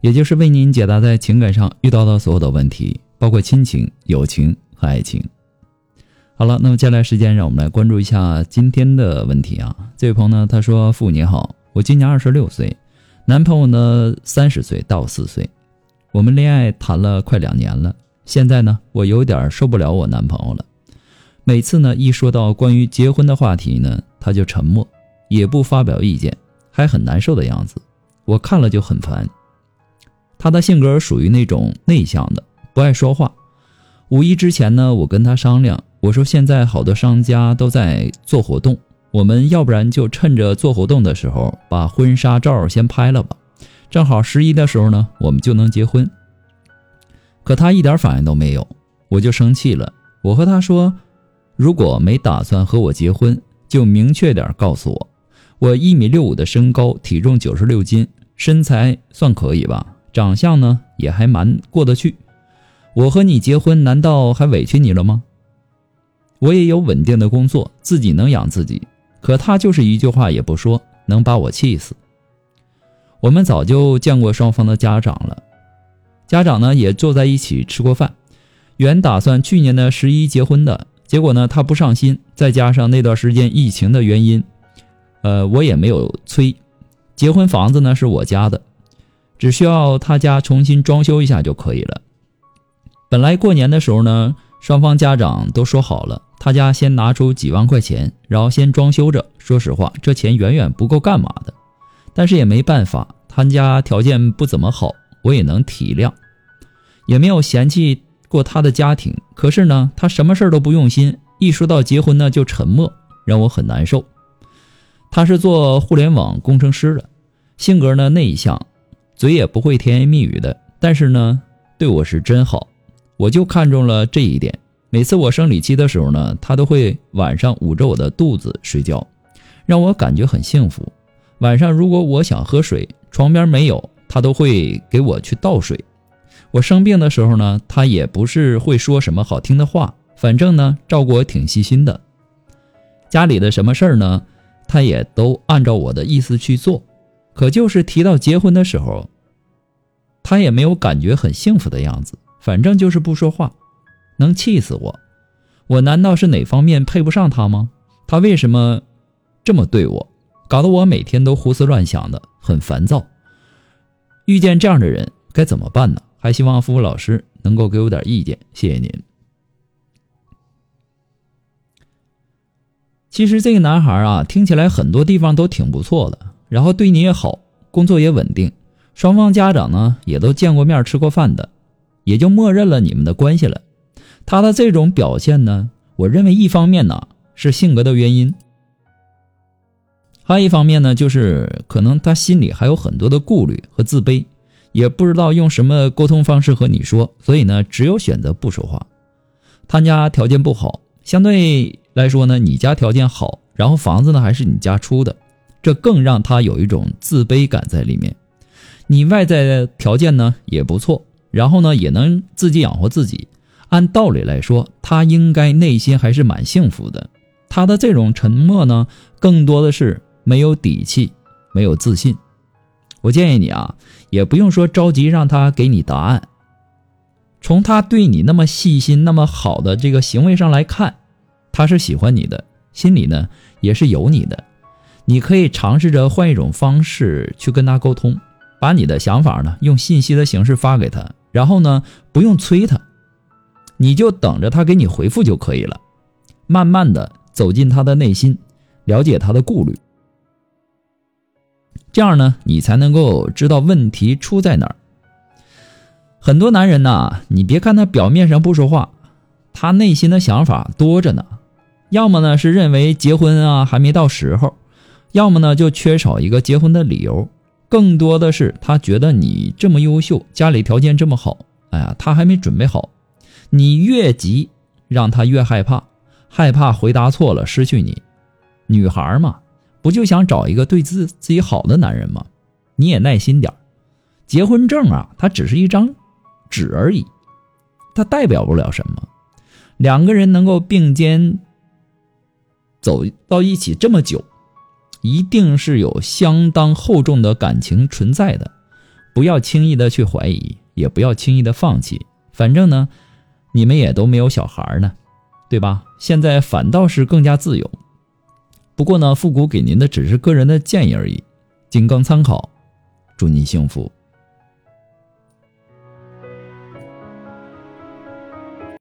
也就是为您解答在情感上遇到的所有的问题，包括亲情、友情和爱情。好了，那么接下来时间，让我们来关注一下今天的问题啊。这位朋友呢，他说：“父你好，我今年二十六岁，男朋友呢三十岁到四岁，我们恋爱谈了快两年了。现在呢，我有点受不了我男朋友了。每次呢，一说到关于结婚的话题呢，他就沉默，也不发表意见，还很难受的样子，我看了就很烦。”他的性格属于那种内向的，不爱说话。五一之前呢，我跟他商量，我说现在好多商家都在做活动，我们要不然就趁着做活动的时候把婚纱照先拍了吧，正好十一的时候呢，我们就能结婚。可他一点反应都没有，我就生气了。我和他说，如果没打算和我结婚，就明确点告诉我。我一米六五的身高，体重九十六斤，身材算可以吧？长相呢也还蛮过得去，我和你结婚难道还委屈你了吗？我也有稳定的工作，自己能养自己，可他就是一句话也不说，能把我气死。我们早就见过双方的家长了，家长呢也坐在一起吃过饭，原打算去年的十一结婚的，结果呢他不上心，再加上那段时间疫情的原因，呃我也没有催，结婚房子呢是我家的。只需要他家重新装修一下就可以了。本来过年的时候呢，双方家长都说好了，他家先拿出几万块钱，然后先装修着。说实话，这钱远远不够干嘛的，但是也没办法，他家条件不怎么好，我也能体谅，也没有嫌弃过他的家庭。可是呢，他什么事儿都不用心，一说到结婚呢就沉默，让我很难受。他是做互联网工程师的，性格呢内向。嘴也不会甜言蜜语的，但是呢，对我是真好，我就看中了这一点。每次我生理期的时候呢，他都会晚上捂着我的肚子睡觉，让我感觉很幸福。晚上如果我想喝水，床边没有，他都会给我去倒水。我生病的时候呢，他也不是会说什么好听的话，反正呢，照顾我挺细心的。家里的什么事儿呢，他也都按照我的意思去做。可就是提到结婚的时候，他也没有感觉很幸福的样子，反正就是不说话，能气死我！我难道是哪方面配不上他吗？他为什么这么对我，搞得我每天都胡思乱想的，很烦躁。遇见这样的人该怎么办呢？还希望付付老师能够给我点意见，谢谢您。其实这个男孩啊，听起来很多地方都挺不错的。然后对你也好，工作也稳定，双方家长呢也都见过面吃过饭的，也就默认了你们的关系了。他的这种表现呢，我认为一方面呢是性格的原因，还有一方面呢就是可能他心里还有很多的顾虑和自卑，也不知道用什么沟通方式和你说，所以呢只有选择不说话。他家条件不好，相对来说呢你家条件好，然后房子呢还是你家出的。这更让他有一种自卑感在里面。你外在的条件呢也不错，然后呢也能自己养活自己。按道理来说，他应该内心还是蛮幸福的。他的这种沉默呢，更多的是没有底气，没有自信。我建议你啊，也不用说着急让他给你答案。从他对你那么细心、那么好的这个行为上来看，他是喜欢你的，心里呢也是有你的。你可以尝试着换一种方式去跟他沟通，把你的想法呢用信息的形式发给他，然后呢不用催他，你就等着他给你回复就可以了。慢慢的走进他的内心，了解他的顾虑，这样呢你才能够知道问题出在哪儿。很多男人呐，你别看他表面上不说话，他内心的想法多着呢。要么呢是认为结婚啊还没到时候。要么呢，就缺少一个结婚的理由。更多的是他觉得你这么优秀，家里条件这么好，哎呀，他还没准备好。你越急，让他越害怕，害怕回答错了失去你。女孩嘛，不就想找一个对自自己好的男人吗？你也耐心点结婚证啊，它只是一张纸而已，它代表不了什么。两个人能够并肩走到一起这么久，一定是有相当厚重的感情存在的。不要轻易的去怀疑，也不要轻易的放弃。反正呢，你们也都没有小孩呢，对吧？现在反倒是更加自由。不过呢，复古给您的只是个人的建议而已，仅供参考。祝您幸福。